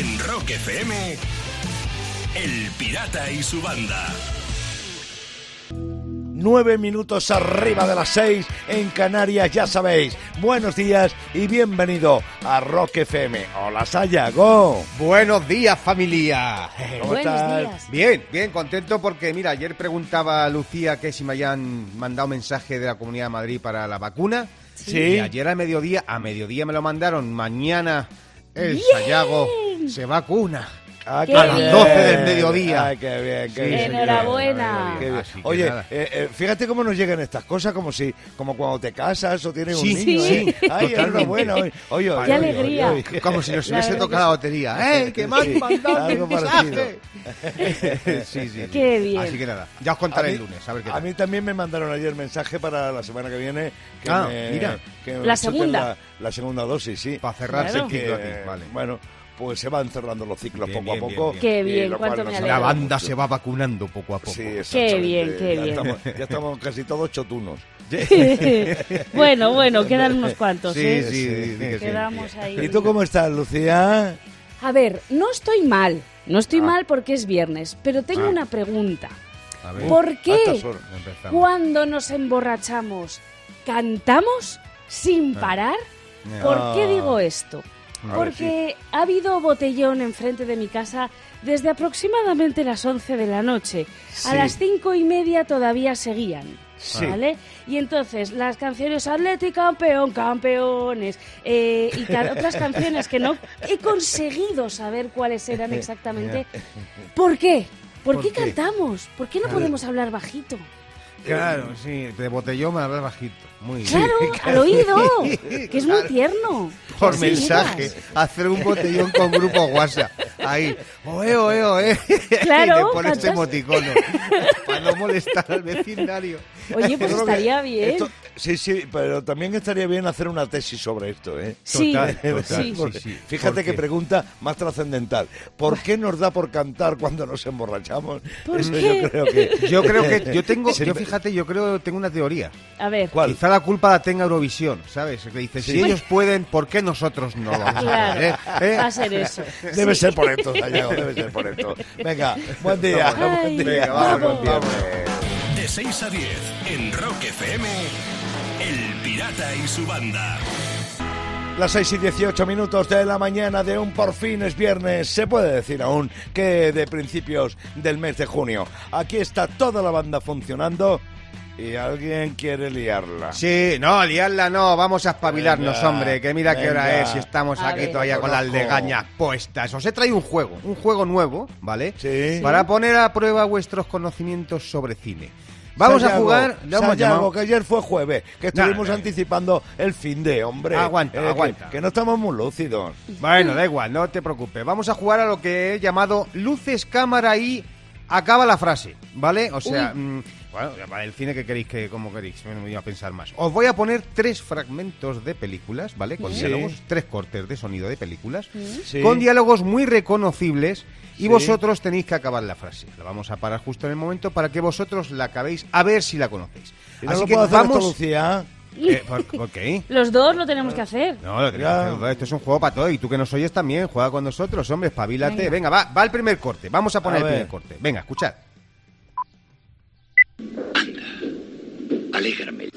En Rock FM, El Pirata y su banda. Nueve minutos arriba de las seis en Canarias, ya sabéis. Buenos días y bienvenido a Rock FM. Hola, Sayago. Buenos días, familia. ¿Cómo Buenos estás? días. Bien, bien, contento porque, mira, ayer preguntaba a Lucía que si me habían mandado mensaje de la Comunidad de Madrid para la vacuna. Sí. Y ayer a mediodía, a mediodía me lo mandaron. Mañana el Sayago se vacuna. Ah, Qué qué a las bien. 12 del mediodía. Ay, qué bien, qué Sí, bien. Enhorabuena. Qué bien. Oye, eh, eh, fíjate cómo nos llegan estas cosas, como si, como cuando te casas o tienes Sí, un niño. sí, ¿eh? Ay, enhorabuena. Oye, oye, oye, Qué alegría. oye, oye. Como si nos La hubiese tocado la que lotería. ¡Eh, que me han Sí, mandado sí, sí, sí. Qué bien. Así que nada, ya os contaré mí, el lunes, a ver qué a tal. mí también me mandaron ayer mensaje para la semana que viene. Que Ah, me- mira. que La segunda. La, la segunda dosis, sí. Para cerrarse Claro. el ciclo Que, aquí, vale. Bueno, pues se van cerrando los ciclos Bien, poco bien, a poco. bien. Qué bien, cuánto me. La banda mucho. se va vacunando poco a poco. Sí, Qué bien, qué ya bien. Estamos, ya estamos casi todos chotunos. bueno, bueno, quedan unos cuantos, Sí, ¿eh? sí, sí, sí que sí. Quedamos ahí. ¿Y tú cómo estás, Lucía? A ver, no estoy mal. No estoy Ah. mal porque es viernes, pero tengo Ah. una pregunta. A ver, ¿Por qué cuando nos emborrachamos cantamos sin parar? ¿Por qué digo esto? A Porque ha habido botellón enfrente de mi casa desde aproximadamente las 11 de la noche. Sí. A las cinco y media todavía seguían. Sí. ¿Vale? Y entonces las canciones Atleti campeón, campeones eh, y otras canciones que no he conseguido saber cuáles eran exactamente. ¿Por qué? ¿Por, ¿Por qué, qué? cantamos? ¿Por qué no podemos hablar bajito? Claro, sí, de botellón me hablas bajito. Muy bien. Claro, al oído, que es muy tierno. Por Sí, mensaje, hacer un botellón con grupo WhatsApp. Ahí, oe, oe, oe. Claro, y le pones cantas- emoticono. Para no molestar al vecindario. Oye, pues estaría bien. esto- sí, sí, pero también estaría bien hacer una tesis sobre esto, ¿eh? Sí, Total, total, sí. Porque sí. Fíjate ¿Por qué qué? pregunta más trascendental. ¿Por qué nos da por cantar cuando nos emborrachamos? ¿Por Eso qué? yo creo que... Yo creo que, yo tengo, Sí, yo fíjate, yo creo, tengo una teoría. A ver. ¿Cuál? Quizá la culpa la tenga Eurovisión, ¿sabes? Que dice, Sí. si ellos pueden, ¿por qué nosotros no lo vamos a Claro, hacer? ¿Eh? va a ser eso. Debe Sí. ser por esto, Sayago, debe ser por esto. Venga, buen día. Ay, buen día. Venga, vamos, Vamos. vamos. De 6 a 10 en Rock FM, El Pirata y su banda. Las 6 y 18 minutos de la mañana de un por fin es viernes. Se puede decir aún que de principios del mes de junio. Aquí está toda la banda funcionando y alguien quiere liarla. Sí, no, liarla no, vamos a espabilarnos, Venga, hombre, que mira qué hora es y estamos A aquí ver. todavía con las legañas puestas. Os he traído un juego, un juego nuevo, ¿vale? Sí. Para poner a prueba vuestros conocimientos sobre cine. Vamos a jugar, llamado... que ayer fue jueves, que estuvimos Nah, nah. anticipando el fin de, hombre. Aguanta, que- aguanta. Que, no estamos muy lúcidos. Bueno, da igual, no te preocupes. Vamos a jugar a lo que he llamado luces, cámara y acaba la frase, ¿vale? O sea, mm, bueno, para el cine que queréis que, como queréis, me voy a pensar más. Os voy a poner tres fragmentos de películas, ¿vale? Con Sí. diálogos, tres cortes de sonido de películas, Sí. con diálogos muy reconocibles y Sí. vosotros tenéis que acabar la frase. La vamos a parar justo en el momento para que vosotros la acabéis a ver si la conocéis. ¿Y no Así lo que puedo hacer vamos... esto, Lucía? Eh, ¿por, por qué? Los dos lo tenemos que hacer. No, lo Ya. que hacer. esto es un juego para todos. Y tú que nos oyes también, juega con nosotros, hombre, espabilate. Venga. Venga, va, va el primer corte. Vamos a poner A el ver. primer corte. Venga, escuchad. Alégrame.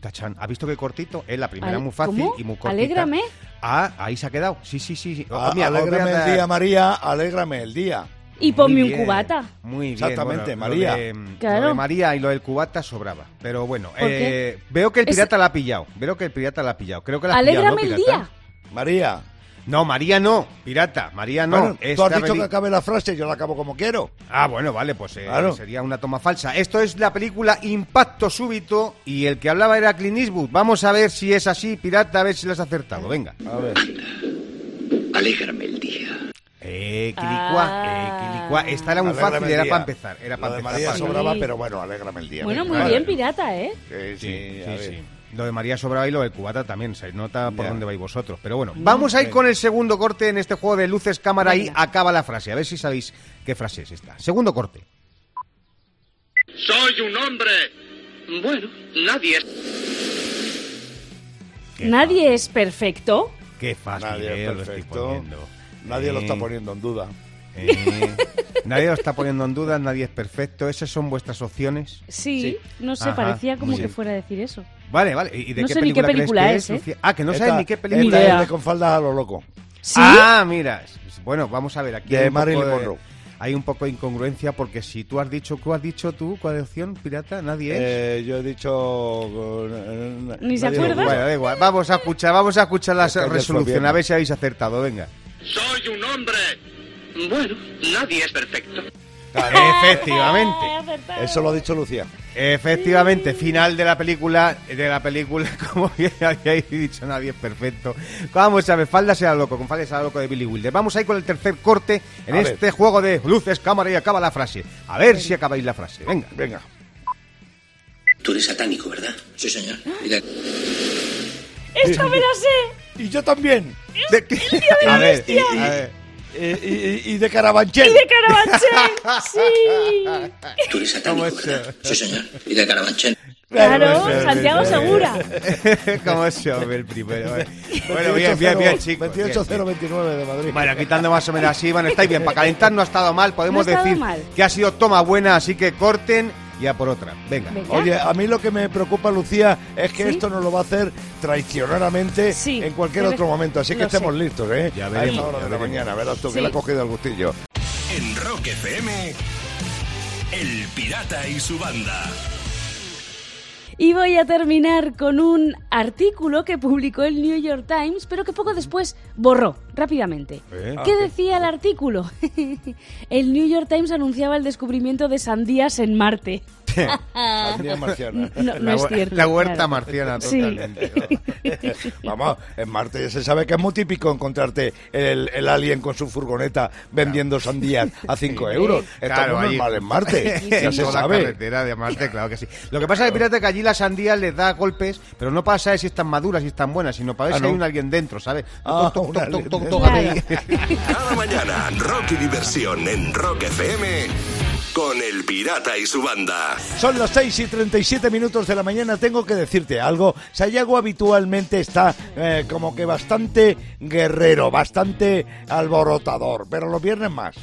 Tachan, ¿ha visto qué cortito? Es la primera muy fácil ¿Cómo? y muy cortita. Alégrame. Ah, ahí se ha quedado. Sí, sí, sí. sí. Ah, Oh, mira, alégrame el día, María, alégrame el día. Y ponme un cubata. Muy bien. Exactamente, bueno, María. Lo de, Claro. lo de María y lo del cubata sobraba. Pero bueno, eh, veo que el Es- pirata la ha pillado. Veo que el pirata la ha pillado. Creo que la ha pillado, Alégrame ¿no, el pirata? día. María. No, María no. Pirata, María no. bueno, tú has dicho que acabe la frase, yo la acabo como quiero. Ah, bueno, vale, pues eh, Claro. sería una toma falsa. Esto es la película Impacto Súbito y el que hablaba era Clint Eastwood. Vamos a ver si es así, pirata, a ver si lo has acertado. Venga. A ver. Alégrame el día. Eh, Quilicua, Ah. eh, Quilicua. Esta era muy Alégrame fácil, era para empezar. Era para empezar. María para- sobraba, Sí. pero bueno, alégrame el día. Bueno, muy bien, pirata, ¿eh? Sí, sí, Sí, a sí, ver. sí. Lo de María sobraba y lo del cubata también. Se nota por Ya. dónde vais vosotros. Pero bueno, vamos a ir con el segundo corte en este juego de luces, cámara y acaba la frase. A ver si sabéis qué frase es esta. Segundo corte. Soy un hombre. Bueno, nadie es. ¿Qué Nadie es perfecto. Qué fácil, Nadie eh, es lo estoy perfecto. poniendo. Nadie lo Eh, está poniendo en duda. Eh, nadie lo está poniendo en duda, nadie es perfecto. ¿Esas son vuestras opciones? Sí, no sé, Ajá, parecía como que bien. fuera a decir eso. Vale, vale. ¿Y de No qué sé ni qué película, crees película que es, ¿eh? Ah, que no sabes ni qué esta película. es de con faldas a lo loco. ¿Sí? Ah, mira. Bueno, vamos a ver. Aquí De hay un, Marilyn poco de, Monroe. hay un poco de incongruencia porque si tú has dicho, ¿qué has dicho tú? ¿Cuál opción, pirata? Nadie es. Eh, yo he dicho... Ni se nadie lo acuerda. Bueno, da igual. Vamos a escuchar, vamos a escuchar la Es que resolución. A ver si habéis acertado. Venga. Soy un hombre. Bueno, nadie es perfecto. Efectivamente. Eso lo ha dicho Lucía. Efectivamente, final de la película, de la película, como bien habíais dicho, nadie es perfecto. Vamos a ver, Falda sea loco, con Falda sea loco de Billy Wilder. Vamos ahí con el tercer corte en A ver. este juego de luces, cámara y acaba la frase. A ver si acabáis la frase. Venga. Venga. Tú eres satánico, ¿verdad? Sí, señor. Mira, ¡Esta me la sé! Y yo también. De- a ver, a ver. Eh, y, y de Carabanchel. ¡Y de Carabanchel! ¡Sí! tú eres ¿Cómo satánico, es ¿verdad? Sí, señor. Y de Carabanchel. Claro, Bueno, Santiago Segura. ¿Cómo se llama el primero? Bueno, bien, bien, bien, chicos. bien, bien. 28-0-29 de Madrid. Bueno, quitando más o menos así, bueno, estáis bien. Para calentar no ha estado mal, podemos No decir mal. que ha sido toma buena, así que corten ya por otra. Venga. Venga. Oye, a mí lo que me preocupa, Lucía, es que ¿Sí? esto nos lo va a hacer traicioneramente Sí, en cualquier debe- otro momento. Así que lo estemos sé. listos, ¿eh? Ya a veremos, esta hora ya de la veremos. mañana. Verás tú que le ha cogido el gustillo. En Rock FM, El Pirata y su banda. Y voy a terminar con un artículo que publicó el New York Times, pero que poco después borró rápidamente. ¿Eh? ¿Qué decía el artículo? el New York Times anunciaba el descubrimiento de sandías en Marte. Sandía marciana. No, no la, es cierto. la huerta claro. marciana, Sí. totalmente. Vamos, en Marte ya se sabe que es muy típico encontrarte el, el alien con su furgoneta vendiendo sandías a 5 euros. Esto Claro, es muy ahí. normal en Marte. ya En se toda la sabe. carretera de Marte, claro que sí. Lo que pasa es que pirata que allí la sandía les da golpes, pero no para saber si están maduras, si están buenas, sino para ver Ah, si ¿no? hay un alguien dentro, ¿sabes? Ah, Toc, toc, toc, Claro. Cada mañana, rock y diversión en Rock FM con El Pirata y su banda. Son las 6 y 37 minutos de la mañana. Tengo que decirte algo. Sayago habitualmente está eh, como que bastante guerrero, bastante alborotador, pero los viernes más.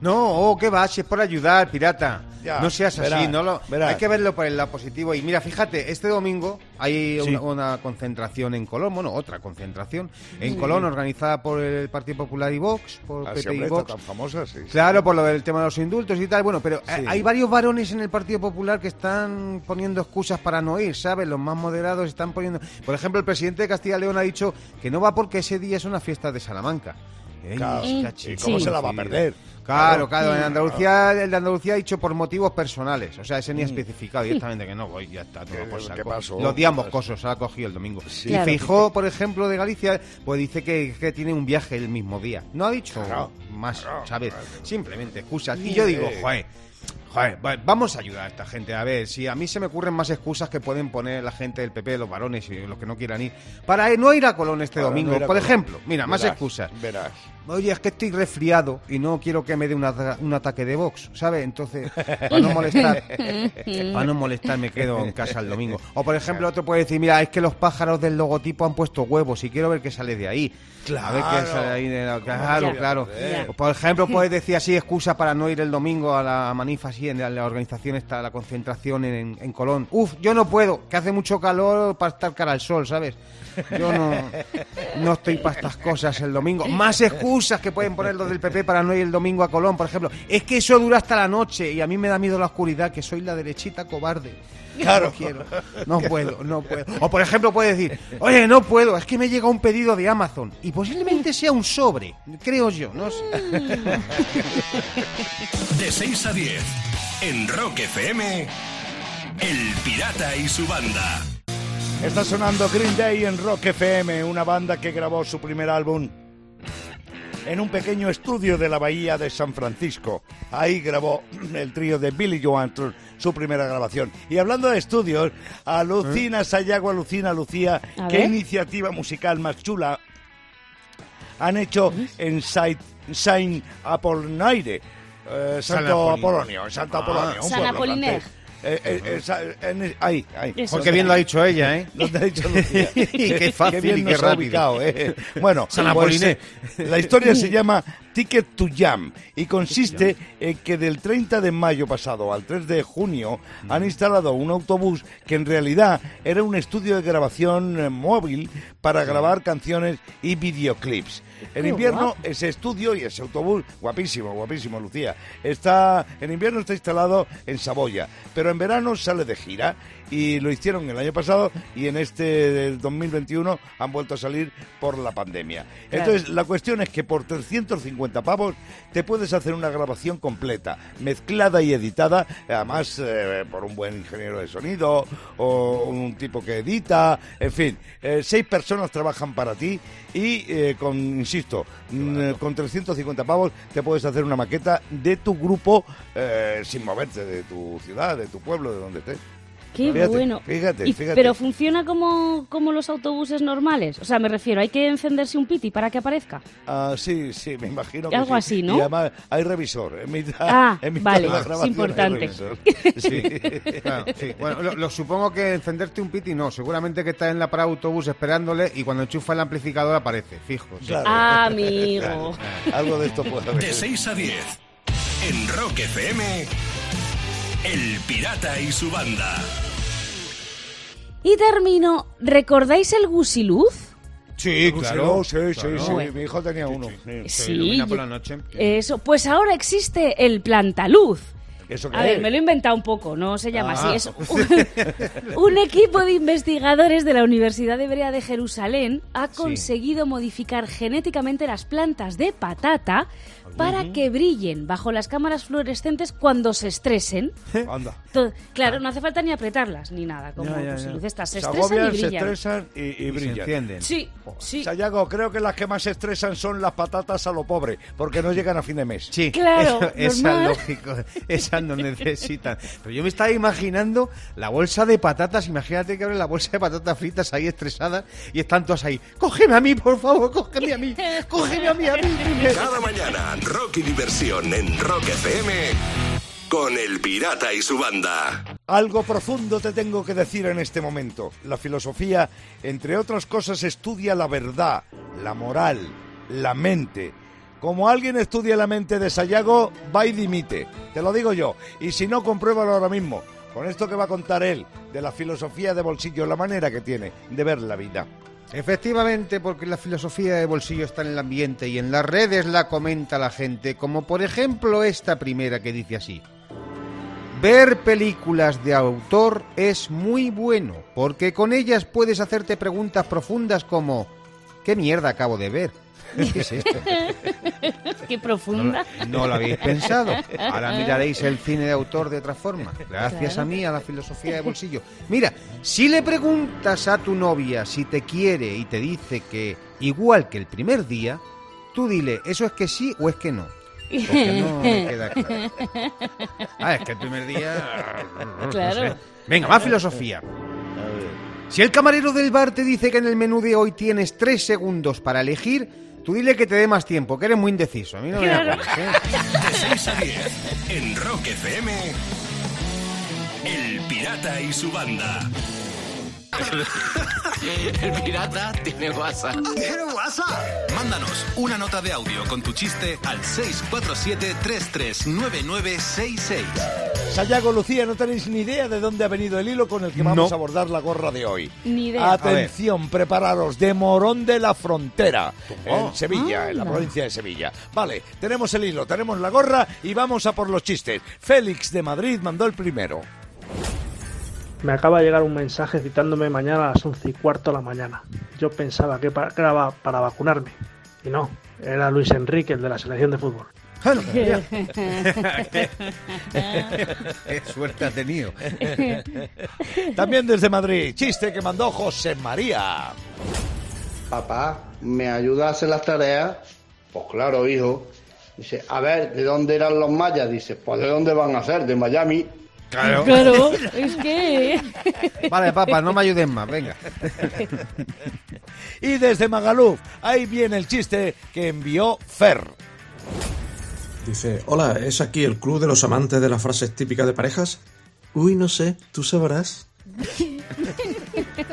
No, oh, ¿qué va? Si es por ayudar, pirata. Ya, no seas así, no lo, hay que verlo por el lado positivo. Y mira, fíjate, este domingo hay Sí. una, una concentración en Colón, bueno, otra concentración en Colón organizada por el Partido Popular y Vox, por Así, PP y Vox. tan famosa, sí. Claro, por lo del tema de los indultos y tal. Bueno, pero hay varios varones en el Partido Popular que están poniendo excusas para no ir, ¿sabes? Los más moderados están poniendo... Por ejemplo, el presidente de Castilla y León ha dicho que no va porque ese día es una fiesta de Salamanca. Ey, Claro. cachi- ¿Y cómo Sí. se la va a perder? Claro, claro, en Andalucía, el de Andalucía ha dicho por motivos personales, o sea, ese ni Mm. ha especificado directamente que no voy, ya está, todo ¿Qué- por qué saco. pasó? Los días moscosos, se ha cogido el domingo. Y Claro. Feijó, por ejemplo, de Galicia, pues dice que, que tiene un viaje el mismo día. No ha dicho Claro, más, claro, ¿sabes? claro. Simplemente excusas. Y yo digo, joder, joder, vamos a ayudar a esta gente. A ver, si a mí se me ocurren más excusas que pueden poner la gente del PP, los varones y los que no quieran ir, para no ir a Colón este Para domingo. por ejemplo, mira, más excusas. Verás. Oye, es que estoy resfriado y no quiero que me dé un, ata- un ataque de box, ¿sabes? Entonces, para no molestar, para no molestar me quedo en casa el domingo. O por ejemplo, otro puede decir, mira, es que los pájaros del logotipo han puesto huevos y quiero ver qué sale de ahí. A ver qué Claro. sale ahí de la- Claro, claro. Por ejemplo, puedes decir así, excusa para no ir el domingo a la manifa, así, en la, la organización está la concentración en, en Colón. Uf, yo no puedo, que hace mucho calor para estar cara al sol, ¿sabes? Yo no, no estoy para estas cosas el domingo. Más excusas que pueden poner los del PP para no ir el domingo a Colón, por ejemplo. Es que eso dura hasta la noche y a mí me da miedo la oscuridad, que soy la derechita cobarde. Claro. No quiero, no puedo, no puedo. O por ejemplo puede decir, oye, no puedo, es que me llega un pedido de Amazon y posiblemente sea un sobre, creo yo, no sé. De 6 a 10, en Rock FM, El Pirata y su banda. Está sonando Green Day en Rock FM, una banda que grabó su primer álbum en un pequeño estudio de la bahía de San Francisco. Ahí grabó el trío de Billy Joe su primera grabación. Y hablando de estudios, alucina Sayago, alucina Lucía, A qué ver. iniciativa musical más chula han hecho en Saint, Saint Apollinaire. Eh, Santo San Apolonio. Santo Apolonio. un San pueblo Apolinaire. francés. Eh, eh, en- ahí, ahí. Eso. Bien lo ha dicho ella, ¿eh? ¿Dónde ha dicho Lucía? Y qué fácil bien y qué rápido. ubicado, ¿eh? Bueno, San pues, eh, la historia se llama Ticket to Jam y consiste en que del 30 de mayo pasado al 3 de junio han instalado un autobús que en realidad era un estudio de grabación eh, móvil para grabar canciones y videoclips. En invierno guapo. ese estudio y ese autobús, guapísimo, guapísimo, Lucía, está en invierno está instalado en Saboya, pero en verano sale de gira y lo hicieron el año pasado y en este del 2021 han vuelto a salir por la pandemia. Claro. Entonces, la cuestión es que por 350 pavos te puedes hacer una grabación completa, mezclada y editada, además eh, por un buen ingeniero de sonido o un tipo que edita, en fin, eh, seis personas trabajan para ti y eh, con, insisto, mm, con 350 pavos te puedes hacer una maqueta de tu grupo eh, sin moverte de tu ciudad, de tu pueblo, de donde estés. Qué Fíjate, bueno. fíjate, Y- fíjate. Pero funciona como, como los autobuses normales. O sea, me refiero, hay que encenderse un piti para que aparezca. Ah, sí, sí, me imagino que Algo sí. así, ¿no? Y además hay revisor. En mitad, Ah, en mitad vale, de la es importante. revisor. Sí, claro, sí. Bueno, lo, lo supongo que encenderte un piti no. Seguramente que estás en la parada de autobús esperándole y cuando enchufa el amplificador aparece, fijo. sí. Claro. Amigo. Algo de esto puede haber. De 6 a 10. En Rock FM. El Pirata y su banda. Y termino, ¿recordáis el gusiluz? Sí, claro. Sí, sí, claro. sí. Bueno. Mi hijo tenía uno. sí. Se Sí, ilumina por la noche. Eso, pues ahora existe el plantaluz. ¿Eso qué A ver, es? me lo he inventado un poco, no se llama Ah. así. Es un, un equipo de investigadores de la Universidad Hebrea de Jerusalén ha conseguido modificar genéticamente las plantas de patata para que brillen bajo las cámaras fluorescentes cuando se estresen. Anda. To- claro, no hace falta ni apretarlas ni nada, como Ya, ya, pues, ya. luces estas. Se Se estresan agobian, y se brillan. estresan y, y Y se brillan. encienden. Sí, sí. Sayago, creo que las que más se estresan son las patatas a lo pobre, porque no llegan a fin de mes. Sí, Claro, eso- normal. lógico, esas no necesitan. Pero yo me estaba imaginando la bolsa de patatas, imagínate que abre la bolsa de patatas fritas ahí estresadas y están todas ahí. Cógeme a mí, por favor, cógeme a mí, cógeme a mí, a mí. Cada mañana, rock y diversión en Rock FM. Con el Pirata y su banda. Algo profundo te tengo que decir en este momento. La filosofía, entre otras cosas, estudia la verdad, la moral, la mente. Como alguien estudia la mente de Sayago, va y dimite. Te lo digo yo. Y si no, compruébalo ahora mismo. Con esto que va a contar él, de la filosofía de bolsillo, la manera que tiene de ver la vida. Efectivamente, porque la filosofía de bolsillo está en el ambiente y en las redes la comenta la gente, como por ejemplo esta primera que dice así. Ver películas de autor es muy bueno, porque con ellas puedes hacerte preguntas profundas como ¿qué mierda acabo de ver? ¿Qué es esto? Qué No, profunda. lo- no lo habéis pensado. Ahora miraréis el cine de autor de otra forma. Gracias Claro. a mí, a la filosofía de bolsillo. Mira, si le preguntas a tu novia si te quiere y te dice que igual que el primer día, tú dile, ¿eso es que sí o es que no? Porque no me queda claro. Ah, es que el primer día... no Claro. sé. Venga, más filosofía. Si el camarero del bar te dice que en el menú de hoy tienes tres segundos para elegir, tú dile que te dé más tiempo, que eres muy indeciso. A mí no me Claro. acuerdas, ¿eh? De 6 a 10. En Rock FM. El Pirata y su banda. El pirata tiene WhatsApp. ¿Tiene WhatsApp? Mándanos una nota de audio con tu chiste al 647-339966. Sayago, Lucía, no tenéis ni idea de dónde ha venido el hilo con el que vamos No. a abordar la gorra de hoy. Ni idea. Atención, prepararos, de Morón de la Frontera, en Sevilla, en la Anda. provincia de Sevilla. Vale, tenemos el hilo, tenemos la gorra y vamos a por los chistes. Félix de Madrid mandó el primero. Me acaba de llegar un mensaje citándome mañana a las once y cuarto de la mañana. Yo pensaba que era para vacunarme. Y no, era Luis Enrique, el de la selección de fútbol. Bueno, mira. Qué suerte ha tenido. También desde Madrid, chiste que mandó José María. Papá, ¿me ayuda a hacer las tareas? Pues claro, hijo. Dice, a ver, ¿de dónde eran los mayas? Dice, pues ¿de dónde van a ser? De Miami. Claro. Claro, es que... Vale, papá, no me ayudes más, venga. Y desde Magaluf, ahí viene el chiste que envió Fer. Dice, hola, ¿es aquí el club de los amantes de las frases típicas de parejas? Uy, no sé, tú sabrás.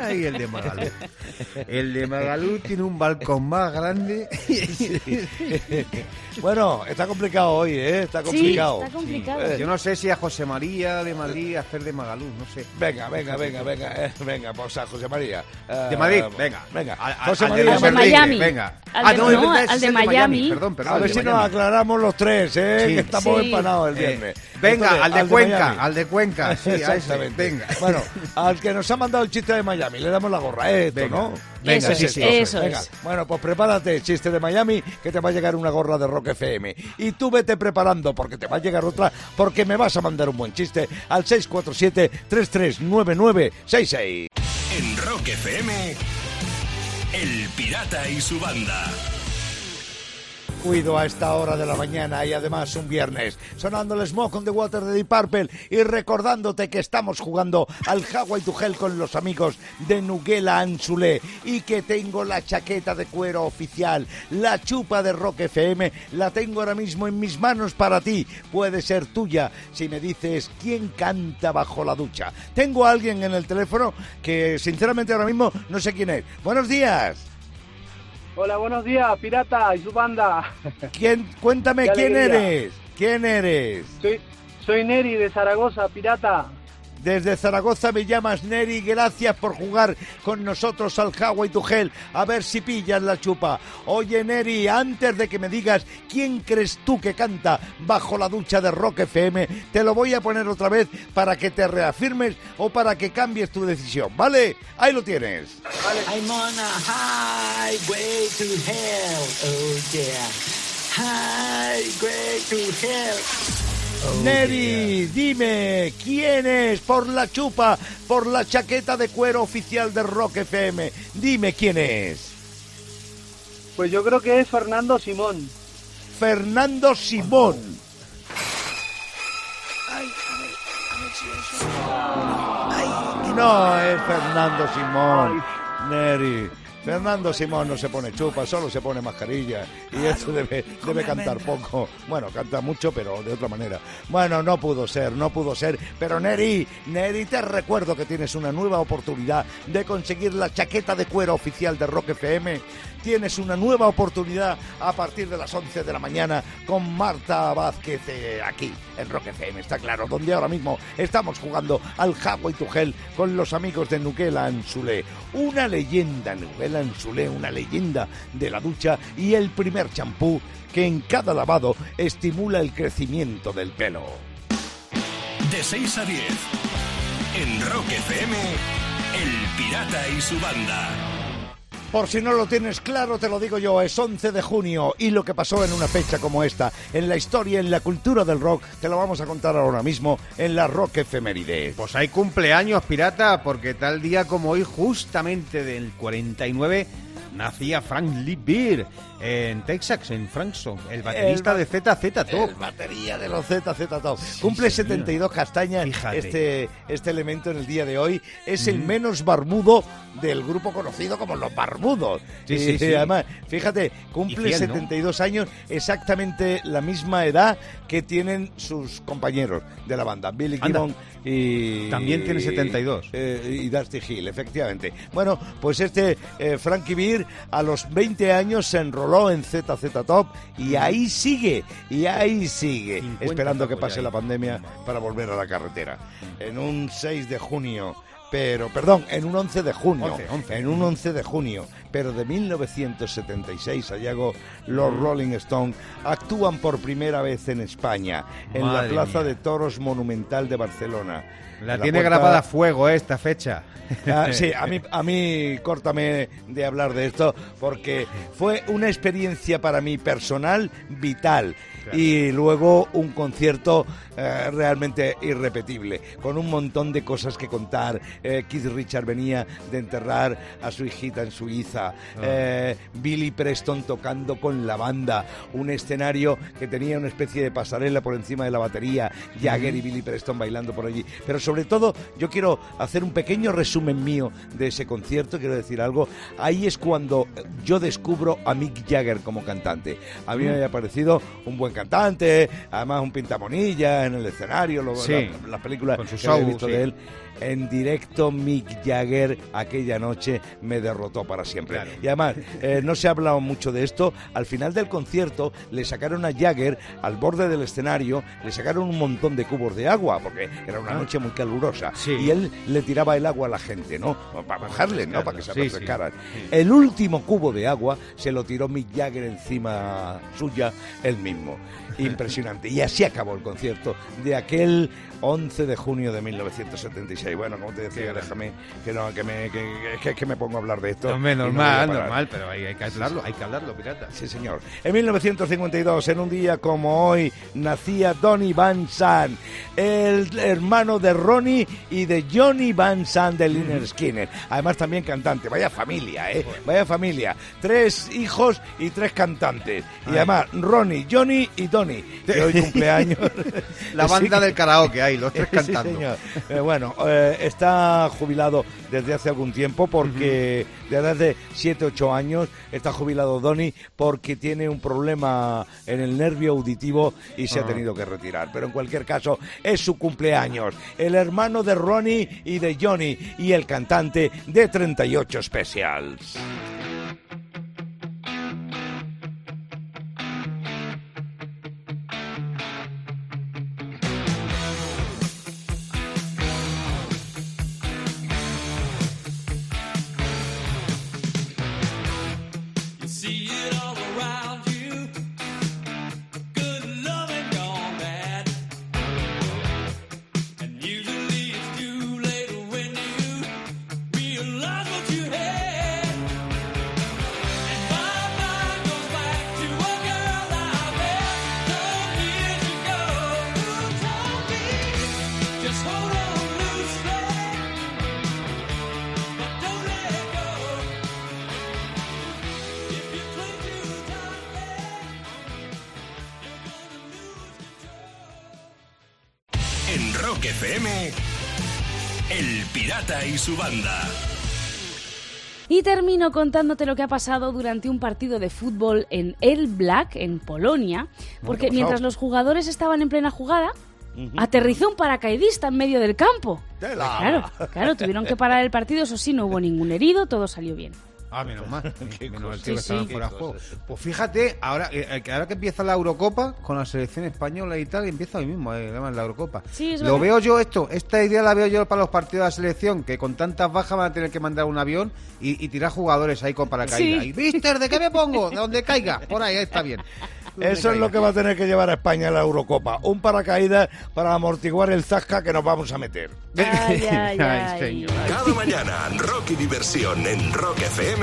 Ahí el de Magalú. El de Magalú tiene un balcón más grande. bueno, está complicado hoy, ¿eh? Está complicado. Sí, está complicado. Yo no sé si a José María de Madrid hacer de Magalú, no sé. Venga, venga, venga, venga, eh, venga, pues a José María. Eh, De Madrid, venga. Venga, Al- al- José al María. de Enrique, Miami. venga. Al Ah, de- no, es no, verdad, al ese es de el Miami. Perdón, perdón. A ver si nos aclaramos los tres, ¿eh? Sí. Que estamos Sí. empanados el Eh, viernes. venga, Entonces, al de Cuenca, al de Cuenca. Sí, a ese, Exactamente. venga. Bueno, al que nos ha mandado el chiste de Miami, le damos la gorra, ¿eh? Esto, Venga. ¿no? Venga, Eso sí, es, sí, eso Venga, es. bueno, pues prepárate, chiste de Miami, que te va a llegar una gorra de Rock FM. Y tú vete preparando, porque te va a llegar otra, porque me vas a mandar un buen chiste al 647-339966. En Rock FM, El Pirata y su banda. Cuido a esta hora de la mañana y además un viernes, sonando el Smoke on the Water de Deep Purple y recordándote que estamos jugando al Hawaii to Hell con los amigos de Nuguela Anzulé y que tengo la chaqueta de cuero oficial, la chupa de Rock FM, la tengo ahora mismo en mis manos para ti. Puede ser tuya si me dices quién canta bajo la ducha. Tengo a alguien en el teléfono que sinceramente ahora mismo no sé quién es. Buenos días. Hola, buenos días, Pirata y su banda. ¿Quién, cuéntame quién eres. ¿Quién eres? Soy, soy Neri de Zaragoza, Pirata. Desde Zaragoza me llamas Neri. Gracias por jugar con nosotros al Hawaii to Hell. A ver si pillas la chupa. Oye, Neri, antes de que me digas quién crees tú que canta bajo la ducha de Rock FM, te lo voy a poner otra vez para que te reafirmes o para que cambies tu decisión, ¿vale? Ahí lo tienes. I'm on a highway to hell, oh yeah. To hell. Neri, dime, ¿quién es por la chupa, por la chaqueta de cuero oficial de Rock FM? Dime quién es. Pues yo creo que es Fernando Simón. Fernando Simón. No es Fernando Simón, Neri. Fernando Simón no se pone chupa, solo se pone mascarilla. Y eso debe, debe cantar poco. Bueno, canta mucho, pero de otra manera. Bueno, no pudo ser, no pudo ser. Pero Neri, Neri, te recuerdo que tienes una nueva oportunidad de conseguir la chaqueta de cuero oficial de Rock FM. Tienes una nueva oportunidad a partir de las 11 de la mañana con Marta Vázquez eh, aquí en Rock FM, está claro, donde ahora mismo estamos jugando al Hawaii to Hell con los amigos de Nuquela Anzulé. Una leyenda, Nuquela Anzulé, una leyenda de la ducha y el primer champú que en cada lavado estimula el crecimiento del pelo. De 6 a 10. En Rock FM, El Pirata y su banda. Por si no lo tienes claro, te lo digo yo, es 11 de junio y lo que pasó en una fecha como esta, en la historia, en la cultura del rock, te lo vamos a contar ahora mismo en la Rock Efemérides. Pues hay cumpleaños, pirata, porque tal día como hoy, justamente del 49, nacía Frank Lee Beer en Texas, en Frankson, el baterista El de ZZ Top. El batería de los ZZ Top. Cumple 72 castañas Fíjate. este, este elemento en el día de hoy. Es el Mm. menos barbudo del grupo conocido como los barbudos. Sí, sí, sí. Además, fíjate, cumple Y fiel, ¿no? 72 años, exactamente la misma edad que tienen sus compañeros de la banda, Billy. Gibbon y... También tiene 72. eh, y Dusty Hill, efectivamente. Bueno, pues este eh, Frankie Beer a los 20 años se enroló en ZZ Top y ahí sigue, y ahí sigue, 50 esperando que pase la pandemia para volver a la carretera. En un 6 de junio, pero, perdón, en un 11 de junio, 11, 11. en un 11 de junio, pero de 1976, Sayago, los Rolling Stones actúan por primera vez en España, en Madre la Plaza mía. de Toros Monumental de Barcelona. La En tiene puerta- grabada a fuego eh, esta fecha. Ah, sí, a mí, a mí córtame de hablar de esto porque fue una experiencia para mí personal vital y luego un concierto eh, realmente irrepetible con un montón de cosas que contar eh, Keith Richard venía de enterrar a su hijita en Suiza, eh, Billy Preston tocando con la banda, un escenario que tenía una especie de pasarela por encima de la batería, Jagger y Billy Preston bailando por allí. Pero sobre todo, yo quiero hacer un pequeño resumen mío de ese concierto, quiero decir algo. Ahí es cuando yo descubro a Mick Jagger como cantante. A mí me había parecido un buen cantante, además un pintamonilla en el escenario, Sí. la- las películas Con su que show, visto sí. de él. En directo, Mick Jagger aquella noche me derrotó para siempre. Claro. Y además, eh, no se ha hablado mucho de esto. Al final del concierto le sacaron a Jagger al borde del escenario, le sacaron un montón de cubos de agua, porque era una Ah. noche muy calurosa. Sí. Y él le tiraba el agua a la gente, ¿no? Para mojarle, ¿no? Para que se sí. refrescaran. Sí. El último cubo de agua se lo tiró Mick Jagger encima suya él mismo. Impresionante. Y así acabó el concierto de aquel 11 de junio de 1976. Bueno, como te decía, déjame que no, que me, que, que- que me pongo a hablar de esto. No normal, normal, pero hay, hay que hablarlo, hay que hablarlo, pirata. Sí, señor. En 1952, en un día como hoy, nacía Donny Van Sant, el hermano de Ronnie y de Johnny Van Sant de Liner Skinner. Además, también cantante. Vaya familia, ¿eh? Vaya familia. Tres hijos y tres cantantes. Y además, Ronnie, Johnny y Donny, que hoy cumpleaños. La banda del karaoke ahí, los tres Sí, cantando. señor. Eh, bueno, eh, está jubilado desde hace algún tiempo porque desde hace 7, 8 años está jubilado Donny porque tiene un problema en el nervio auditivo y se ha Ah. tenido que retirar. Pero en cualquier caso, es su cumpleaños. El hermano de Ronnie y de Johnny y el cantante de 38 Specials. Y termino contándote lo que ha pasado durante un partido de fútbol en El Black, en Polonia, porque mientras los jugadores estaban en plena jugada, aterrizó un paracaidista en medio del campo. Claro, claro, tuvieron que parar el partido, eso sí, no hubo ningún herido, todo salió bien. Ah, menos mal. menos mal, tío, que Sí, estaban sí. fuera de juego. Pues fíjate, ahora, eh, que ahora que empieza la Eurocopa con la selección española y tal, empieza hoy mismo, eh, además la Eurocopa. Sí, es Lo veo yo esto, esta idea la veo yo para los partidos de la selección, que con tantas bajas van a tener que mandar un avión y, y tirar jugadores ahí con paracaídas. Sí. Y, Mister, ¿de qué me pongo? De donde caiga. Por ahí, ahí está bien. Eso es lo que va a tener que llevar a España a la Eurocopa. Un paracaídas para amortiguar el zasca que nos vamos a meter. Ay, ay, ay. señor. Cada mañana, rock y diversión en Rock FM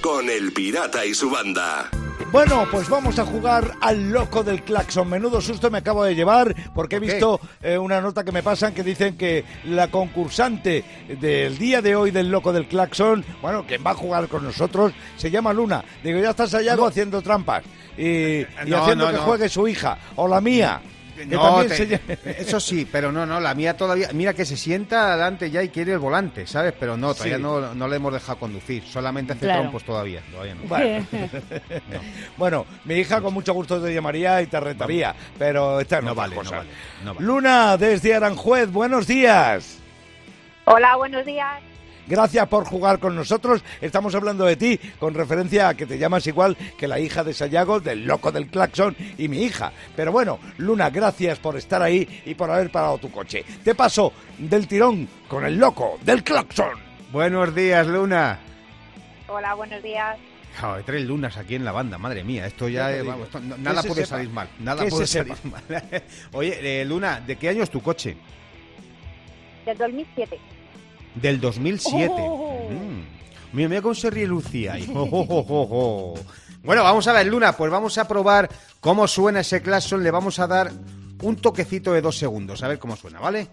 con El Pirata y su banda. Bueno, pues vamos a jugar al loco del claxon. Menudo susto me acabo de llevar porque he visto eh, una nota que me pasan que dicen que la concursante del día de hoy del loco del claxon, bueno, quien va a jugar con nosotros, se llama Luna. Digo, ya estás allá haciendo trampas y, y No, haciendo no, que juegue su hija o la mía. Que No, también te- se llama- eso sí, pero no, no, la mía todavía. Mira que se sienta adelante ya y quiere el volante, ¿sabes? Pero no, todavía Sí. no, no le hemos dejado conducir. Solamente hace Claro. trompos todavía. todavía no. Bueno. Bueno, mi hija con mucho gusto te llamaría y te retaría, pero esta no, No vale, vale, no vale, no vale. Luna, desde Aranjuez, buenos días. Hola, buenos días. Gracias por jugar con nosotros. Estamos hablando de ti con referencia a que te llamas igual que la hija de Sayago, del loco del claxon y mi hija. Pero bueno, Luna, gracias por estar ahí y por haber parado tu coche. Te paso del tirón con el loco del claxon. Buenos días, Luna. Hola, buenos días. Oh, hay tres lunas aquí en la banda, madre mía. Esto Ya eh, digo. vamos, esto no- Que nada se puede sepa. salir mal. Nada puede se salir mal. Oye, eh, Luna, ¿de qué año es tu coche? Del 2007. Del 2007. Oh. Mm. Mira, mira cómo se ríe Lucía. Oh, oh, oh. Bueno, vamos a ver, Luna, pues vamos a probar cómo suena ese claxon. Le vamos a dar un toquecito de dos segundos, a ver cómo suena, ¿vale?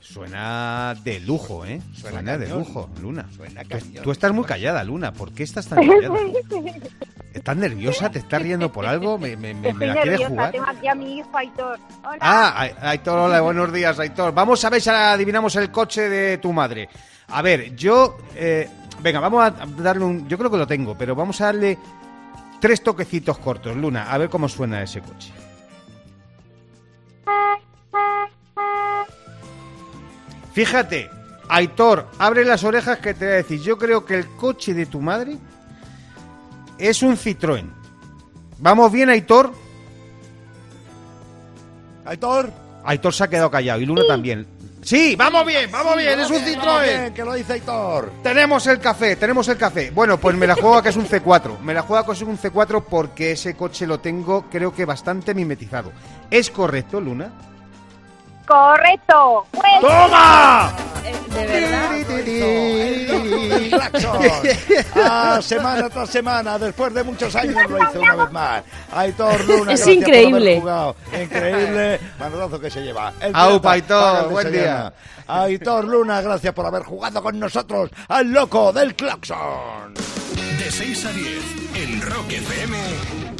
Suena de lujo, ¿eh? Suena, de lujo, Luna. Suena Tú, tú estás muy callada, Luna. ¿Por qué estás tan callada? ¿Estás nerviosa? ¿Te estás riendo por algo? ¿Me, me- me- me Estoy la quieres nerviosa, jugar? tengo aquí a mi hijo Aitor. Hola. Ah, Ai- Aitor, hola, buenos días, Aitor. Vamos a ver si adivinamos el coche de tu madre. A ver, yo... eh, venga, vamos a darle un... Yo creo que lo tengo, pero vamos a darle tres toquecitos cortos, Luna, a ver cómo suena ese coche. Fíjate, Aitor, abre las orejas que te voy a decir. Yo creo que el coche de tu madre es un Citroën. ¿Vamos bien, Aitor? Aitor. Aitor se ha quedado callado y Luna también. Sí, vamos bien, vamos bien, es un Citroën. bien, que lo dice Aitor. Tenemos el café, tenemos el café. Bueno, pues me la juego a que es un C4. Me la juego a que es un C4 porque ese coche lo tengo, creo que bastante mimetizado. ¿Es correcto, Luna? Correcto. Pues- ¡Toma! Eh, ¿De verdad? El claxon. Ah, semana tras semana, después de muchos años lo hizo una vez más. Aitor Luna. Es gracias por haber increíble. jugado. Increíble. Manotazo que se lleva. El Aupa, pirata Aitor, buen desayuno. Aitor Luna, gracias por haber jugado con nosotros al loco del claxon. De 6 a 10 en Rock FM,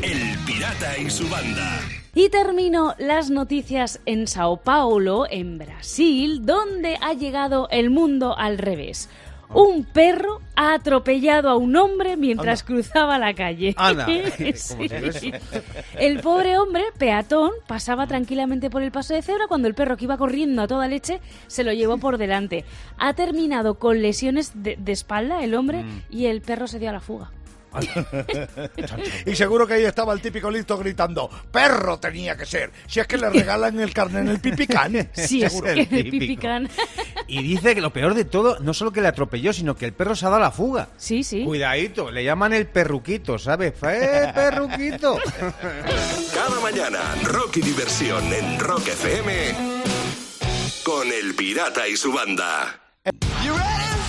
El Pirata y su banda. Y termino las noticias en Sao Paulo, en Brasil, donde ha llegado el mundo al revés. Un perro ha atropellado a un hombre mientras cruzaba la calle. Anda. Sí. El pobre hombre, peatón, pasaba tranquilamente por el paso de cebra cuando el perro que iba corriendo a toda leche se lo llevó por delante. Ha terminado con lesiones de, de espalda el hombre Mm. y el perro se dio a la fuga. Y seguro que ahí estaba el típico listo gritando, perro tenía que ser, si es que le regalan el carnet en el pipicán. Sí, es Seguro que el el pipicán. Y dice que lo peor de todo, no solo que le atropelló, sino que el perro se ha dado la fuga. Sí, sí. Cuidadito, le llaman el perruquito, ¿sabes? ¡Eh, perruquito! Cada mañana, rock y diversión en Rock FM con El Pirata y su banda.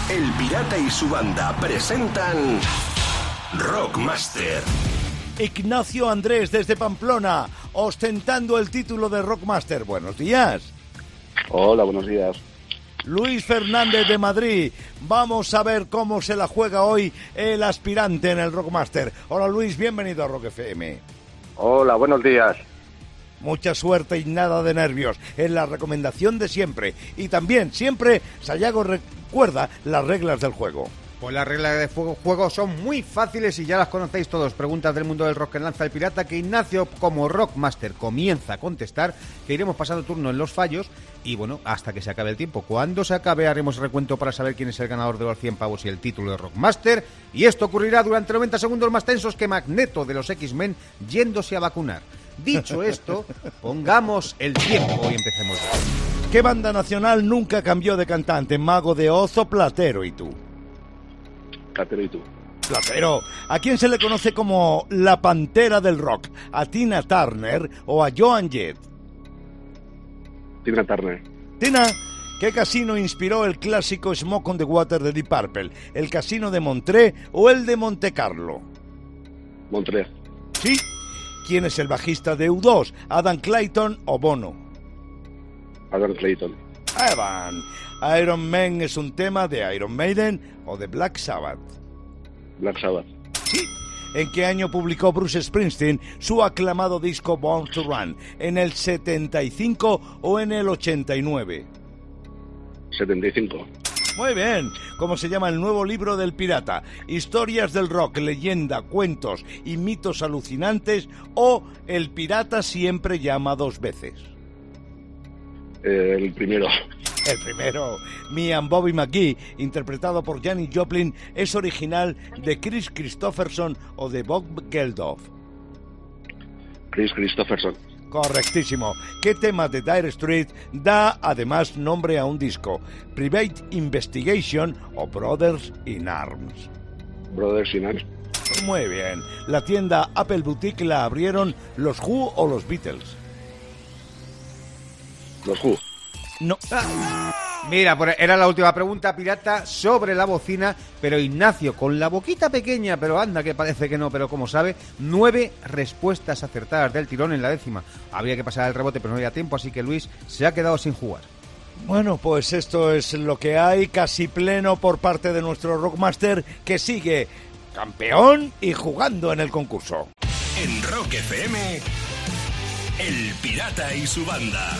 El Pirata y su banda presentan Rockmaster. Ignacio Andrés desde Pamplona, ostentando el título de Rockmaster. Buenos días. Hola, buenos días. Luis Fernández de Madrid. Vamos a ver cómo se la juega hoy el aspirante en el Rockmaster. Hola Luis, bienvenido a Rock FM. Hola, buenos días. Mucha suerte y nada de nervios. Es la recomendación de siempre. Y también, siempre, Sayago recuerda las reglas del juego. Pues las reglas de juego son muy fáciles y ya las conocéis todos. Preguntas del mundo del rock que lanza el pirata que Ignacio como Rockmaster comienza a contestar, que iremos pasando turno en los fallos y bueno, hasta que se acabe el tiempo. Cuando se acabe haremos recuento para saber quién es el ganador de los 100 pavos y el título de Rockmaster y esto ocurrirá durante 90 segundos más tensos que Magneto de los X-Men yéndose a vacunar. Dicho esto, pongamos el tiempo y empecemos. ¿Qué banda nacional nunca cambió de cantante? Mago de Ozo, Platero y tú. Platero y tú. Platero. ¿A quién se le conoce como la pantera del rock? ¿A Tina Turner o a Joan Jett? Tina Turner. Tina, ¿qué casino inspiró el clásico Smoke on the Water de Deep Purple? ¿El casino de Montré o el de Monte Carlo? Montré. Sí. ¿Quién es el bajista de U2? ¿Adam Clayton o Bono? Adam Clayton. Evan. ¿Iron Man es un tema de Iron Maiden o de Black Sabbath? Black Sabbath. ¿En qué año publicó Bruce Springsteen su aclamado disco Born to Run? ¿En el 75 o en el 89? 75. Muy bien. ¿Cómo se llama el nuevo libro del pirata? Historias del rock, leyenda, cuentos y mitos alucinantes o El pirata siempre llama dos veces. Eh, el primero. El primero, Me and Bobby McGee, interpretado por Janis Joplin, es original de Chris Christopherson o de Bob Geldof. Chris Christopherson. Correctísimo. ¿Qué tema de Dire Street da además nombre a un disco? Private Investigation o Brothers in Arms. Brothers in Arms. Muy bien. La tienda Apple Boutique la abrieron los Who o los Beatles. Los Who. No. Mira, era la última pregunta, pirata, sobre la bocina, pero Ignacio, con la boquita pequeña, pero anda que parece que no, pero como sabe, nueve respuestas acertadas del tirón en la décima. Habría que pasar el rebote, pero no había tiempo, así que Luis se ha quedado sin jugar. Bueno, pues esto es lo que hay, casi pleno por parte de nuestro Rockmaster que sigue campeón y jugando en el concurso. En Rock FM, El Pirata y su banda.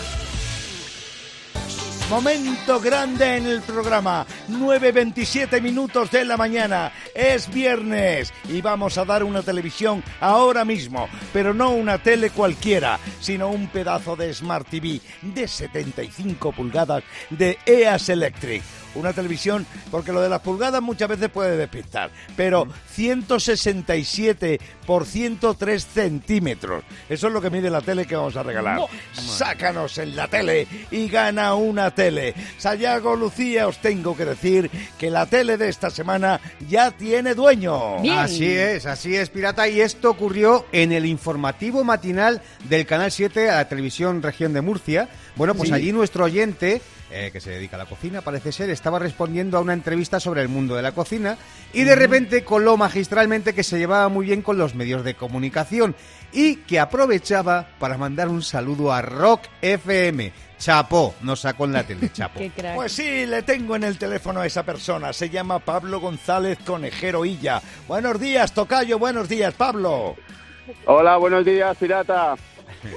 Momento grande en el programa, 9.27 minutos de la mañana, es viernes y vamos a dar una televisión ahora mismo, pero no una tele cualquiera, sino un pedazo de Smart TV de 75 pulgadas de EAS Electric. Una televisión, porque lo de las pulgadas muchas veces puede despistar, pero 167 por 103 centímetros. Eso es lo que mide la tele que vamos a regalar. No. Sácanos en la tele y gana una tele. Sayago Lucía, os tengo que decir que la tele de esta semana ya tiene dueño. Así es, así es, pirata. Y esto ocurrió en el informativo matinal del Canal 7 a la televisión región de Murcia. Bueno, pues Sí. allí nuestro oyente, eh, que se dedica a la cocina, parece ser, estaba respondiendo a una entrevista sobre el mundo de la cocina y de repente coló magistralmente que se llevaba muy bien con los medios de comunicación y que aprovechaba para mandar un saludo a Rock FM. Chapó, nos sacó en la tele, Chapo. Pues sí, le tengo en el teléfono a esa persona. Se llama Pablo González Conejero Illa. Buenos días, Tocayo. Buenos días, Pablo. Hola, buenos días, pirata.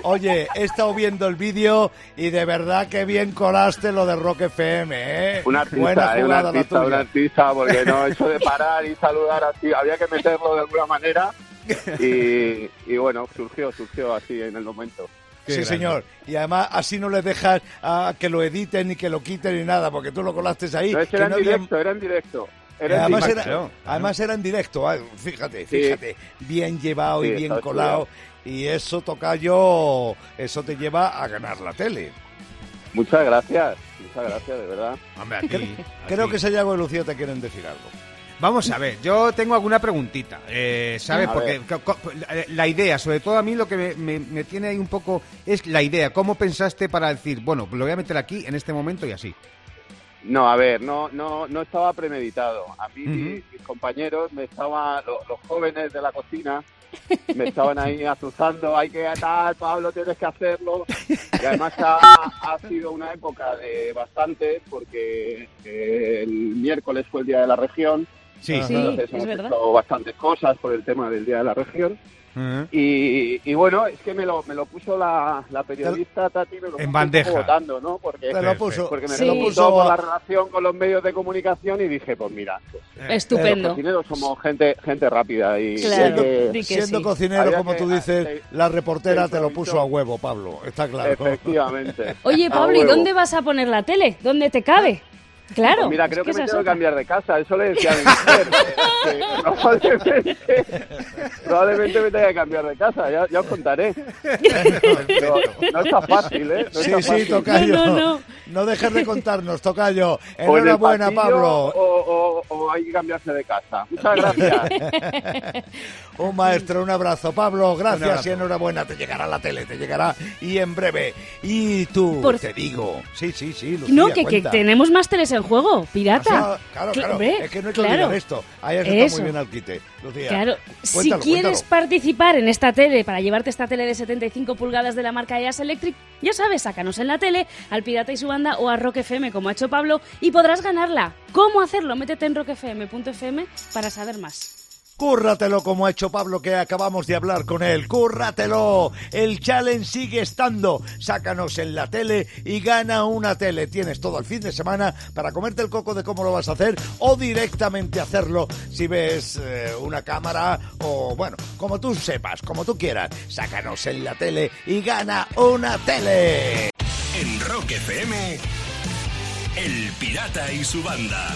Oye, he estado viendo el vídeo y de verdad que bien colaste lo de Rock FM, ¿eh? Un artista, Buena eh, un jugada la artista, un tuya. artista, porque no, eso de parar y saludar así, había que meterlo de alguna manera. Y, y bueno, surgió, surgió así en el momento. Sí, señor. Y además así no le dejas a que lo editen ni que lo quiten ni nada, porque tú lo colaste ahí. No, es que que era en había- directo, era en directo. Era en además, directo. era, además era en directo, ah, fíjate, Sí. fíjate, bien llevado y bien colado. Y eso, Tocayo, eso te lleva a ganar la tele. Muchas gracias, muchas gracias, de verdad. Cre- Creo que Sayago y Lucía te quieren decir algo. Vamos a ver, yo tengo alguna preguntita, eh, ¿sabes? A Porque la idea, sobre todo a mí lo que me, me- me tiene ahí un poco es la idea. ¿Cómo pensaste para decir, bueno, lo voy a meter aquí en este momento y así? No, a ver, no, no, no estaba premeditado. A mí, mis, mis compañeros, me estaban, lo- los, jóvenes de la cocina, me estaban ahí azuzando, hay que tal, Pablo, tienes que hacerlo. Y además ha, ha sido una época de bastante, porque eh, el miércoles fue el Día de la Región. Sí, Sí, Entonces es hemos verdad. hecho bastantes cosas por el tema del Día de la Región. Y, y bueno, es que me lo, me lo puso la, la periodista Tati, me lo En bandeja. votando, ¿no? Porque, Te lo puso. porque me Sí. lo puso por la relación con los medios de comunicación y dije, pues mira, pues, Estupendo. los cocineros somos gente gente rápida y siendo que- siendo cocinero, había como que- tú dices, la reportera te lo puso a huevo, Pablo. Está claro. Efectivamente. Oye, Pablo, ¿y dónde vas a poner la tele? ¿Dónde te cabe? Claro. Pues mira, es creo que, esa me es tengo que cambiar de casa. Eso le decía a mi mujer. que- que probablemente, probablemente me tenga que cambiar de casa. Ya, ya os contaré. Pero no está fácil, ¿eh? No Sí, está sí, fácil. Tocayo. No, dejes de contarnos, Tocayo. En Enhorabuena, pasillo, Pablo. O, o- o hay que cambiarse de casa. Muchas gracias. Un maestro, un abrazo. Pablo, gracias abrazo. y enhorabuena. Te llegará la tele, te llegará y en breve. Y tú, Por- te digo. Sí, sí, sí, Lucía, No, que, que tenemos más teles en juego, pirata. Ah, Claro, claro. Hombre, es que no hay que claro. esto. Ahí has estado muy bien al quite, Lucía. Claro, si quieres cuéntalo. participar en esta tele para llevarte esta tele de 75 pulgadas de la marca EAS Electric, ya sabes, sácanos en la tele, al Pirata y su banda o a Rock FM como ha hecho Pablo y podrás ganarla. ¿Cómo hacerlo? Métete en rockfm.fm para saber más. Cúrratelo como ha hecho Pablo que acabamos de hablar con él. Cúrratelo. El challenge sigue estando. Sácanos en la tele y gana una tele. Tienes todo el fin de semana para comerte el coco de cómo lo vas a hacer o directamente hacerlo si ves eh, una cámara o bueno, como tú sepas, como tú quieras. Sácanos en la tele y gana una tele. En Rock FM, El Pirata y su banda.